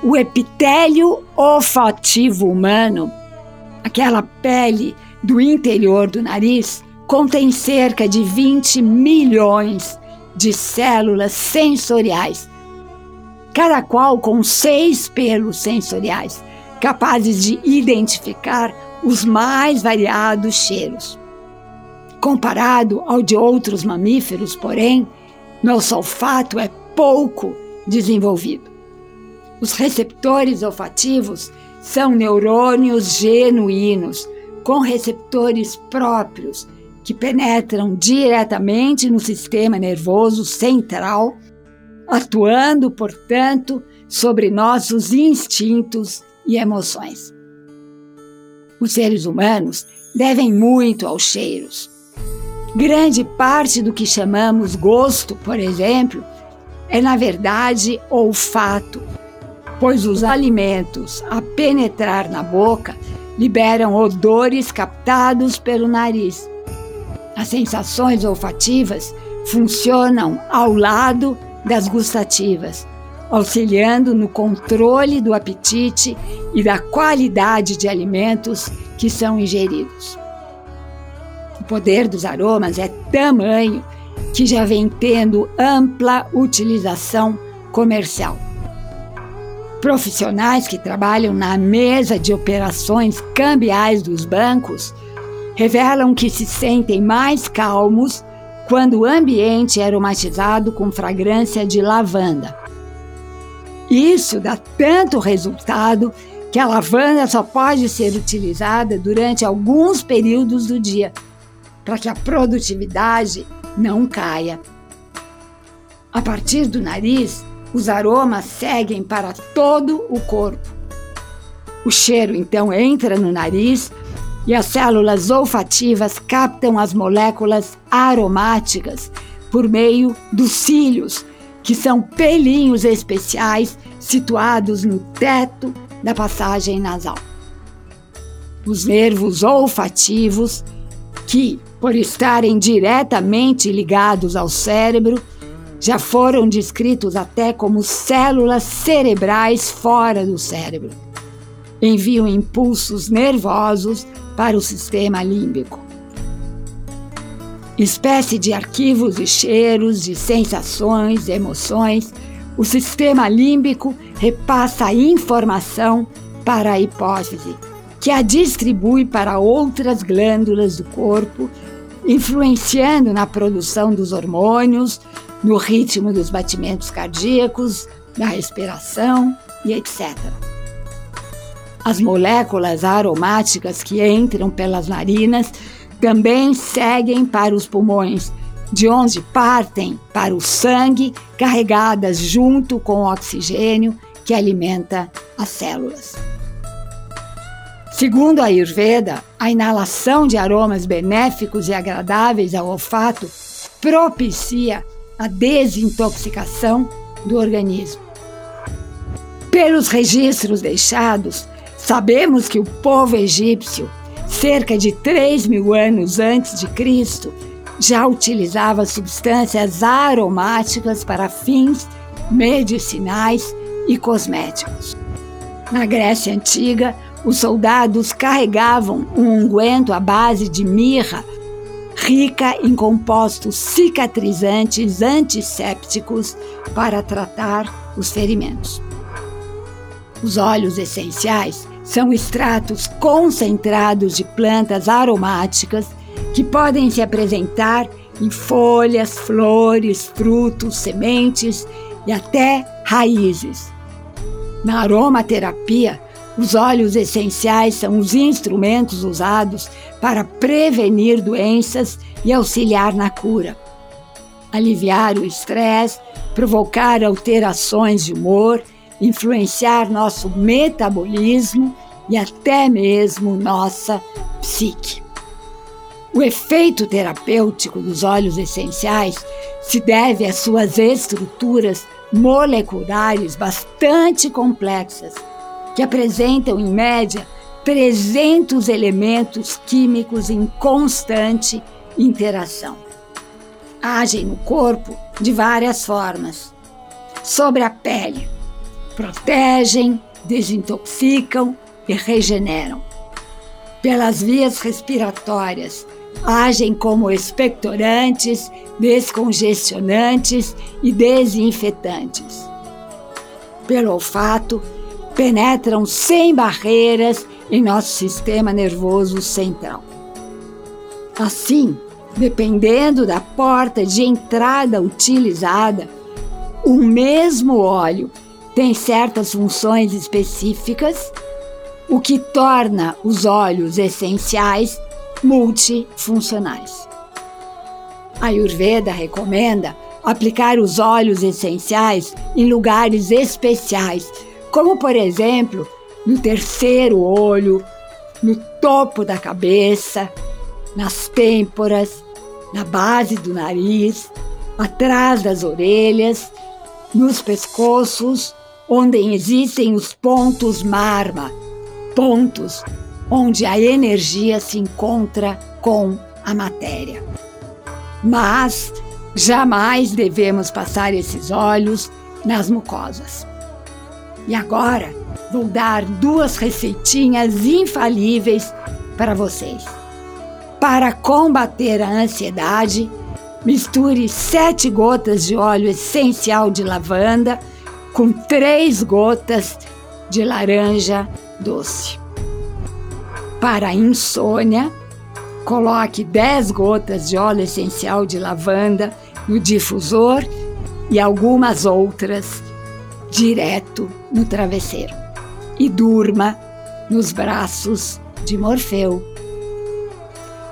O epitélio olfativo humano, aquela pele do interior do nariz, contém cerca de 20 milhões de células sensoriais, cada qual com seis pelos sensoriais, capazes de identificar os mais variados cheiros. Comparado ao de outros mamíferos, porém, nosso olfato é pouco desenvolvido. Os receptores olfativos são neurônios genuínos, com receptores próprios, que penetram diretamente no sistema nervoso central, atuando, portanto, sobre nossos instintos e emoções. Os seres humanos devem muito aos cheiros. Grande parte do que chamamos gosto, por exemplo, é na verdade olfato, pois os alimentos, a penetrar na boca, liberam odores captados pelo nariz. As sensações olfativas funcionam ao lado das gustativas, auxiliando no controle do apetite e da qualidade de alimentos que são ingeridos. O poder dos aromas é tamanho que já vem tendo ampla utilização comercial. Profissionais que trabalham na mesa de operações cambiais dos bancos revelam que se sentem mais calmos quando o ambiente é aromatizado com fragrância de lavanda. Isso dá tanto resultado que a lavanda só pode ser utilizada durante alguns períodos do dia, para que a produtividade não caia. A partir do nariz, os aromas seguem para todo o corpo. O cheiro então entra no nariz e as células olfativas captam as moléculas aromáticas por meio dos cílios, que são pelinhos especiais situados no teto da passagem nasal. Os nervos olfativos, que, por estarem diretamente ligados ao cérebro, já foram descritos até como células cerebrais fora do cérebro. Enviam impulsos nervosos para o sistema límbico. Espécie de arquivos de cheiros, de sensações, emoções, o sistema límbico repassa a informação para a hipófise, que a distribui para outras glândulas do corpo, influenciando na produção dos hormônios, no ritmo dos batimentos cardíacos, na respiração e etc. As moléculas aromáticas que entram pelas narinas também seguem para os pulmões, de onde partem para o sangue, carregadas junto com o oxigênio que alimenta as células. Segundo a Ayurveda, a inalação de aromas benéficos e agradáveis ao olfato propicia a desintoxicação do organismo. Pelos registros deixados, sabemos que o povo egípcio, cerca de 3 mil anos antes de Cristo, já utilizava substâncias aromáticas para fins medicinais e cosméticos. Na Grécia Antiga, os soldados carregavam um unguento à base de mirra rica em compostos cicatrizantes antissépticos para tratar os ferimentos. Os óleos essenciais são extratos concentrados de plantas aromáticas que podem se apresentar em folhas, flores, frutos, sementes e até raízes. Na aromaterapia, os óleos essenciais são os instrumentos usados para prevenir doenças e auxiliar na cura. Aliviar o estresse, provocar alterações de humor influenciar nosso metabolismo e até mesmo nossa psique. O efeito terapêutico dos óleos essenciais se deve às suas estruturas moleculares bastante complexas, que apresentam, em média, 300 elementos químicos em constante interação. Agem no corpo de várias formas. Sobre a pele, protegem, desintoxicam e regeneram. Pelas vias respiratórias, agem como expectorantes, descongestionantes e desinfetantes. Pelo olfato, penetram sem barreiras em nosso sistema nervoso central. Assim, dependendo da porta de entrada utilizada, o mesmo óleo tem certas funções específicas, o que torna os óleos essenciais multifuncionais. A Ayurveda recomenda aplicar os óleos essenciais em lugares especiais, como por exemplo no terceiro olho, no topo da cabeça, nas têmporas, na base do nariz, atrás das orelhas, nos pescoços, onde existem os pontos marma, pontos onde a energia se encontra com a matéria. Mas jamais devemos passar esses olhos nas mucosas. E agora vou dar duas receitinhas infalíveis para vocês. Para combater a ansiedade, misture sete gotas de óleo essencial de lavanda com três gotas de laranja doce. Para a insônia, coloque 10 gotas de óleo essencial de lavanda no difusor e algumas outras direto no travesseiro. E durma nos braços de Morfeu.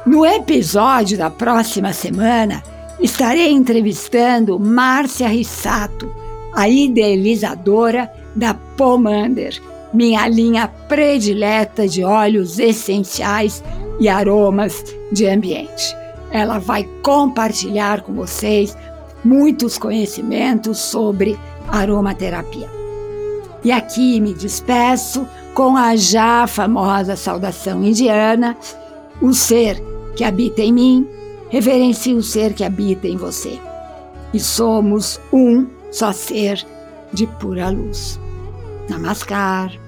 No episódio da próxima semana, estarei entrevistando Márcia Rissato, a idealizadora da Pomander minha linha predileta de óleos essenciais e aromas de ambiente. Ela vai compartilhar com vocês muitos conhecimentos sobre aromaterapia. E aqui me despeço com a já famosa saudação indiana: o ser que habita em mim reverencia o ser que habita em você. E somos um só ser de pura luz. Namaskar.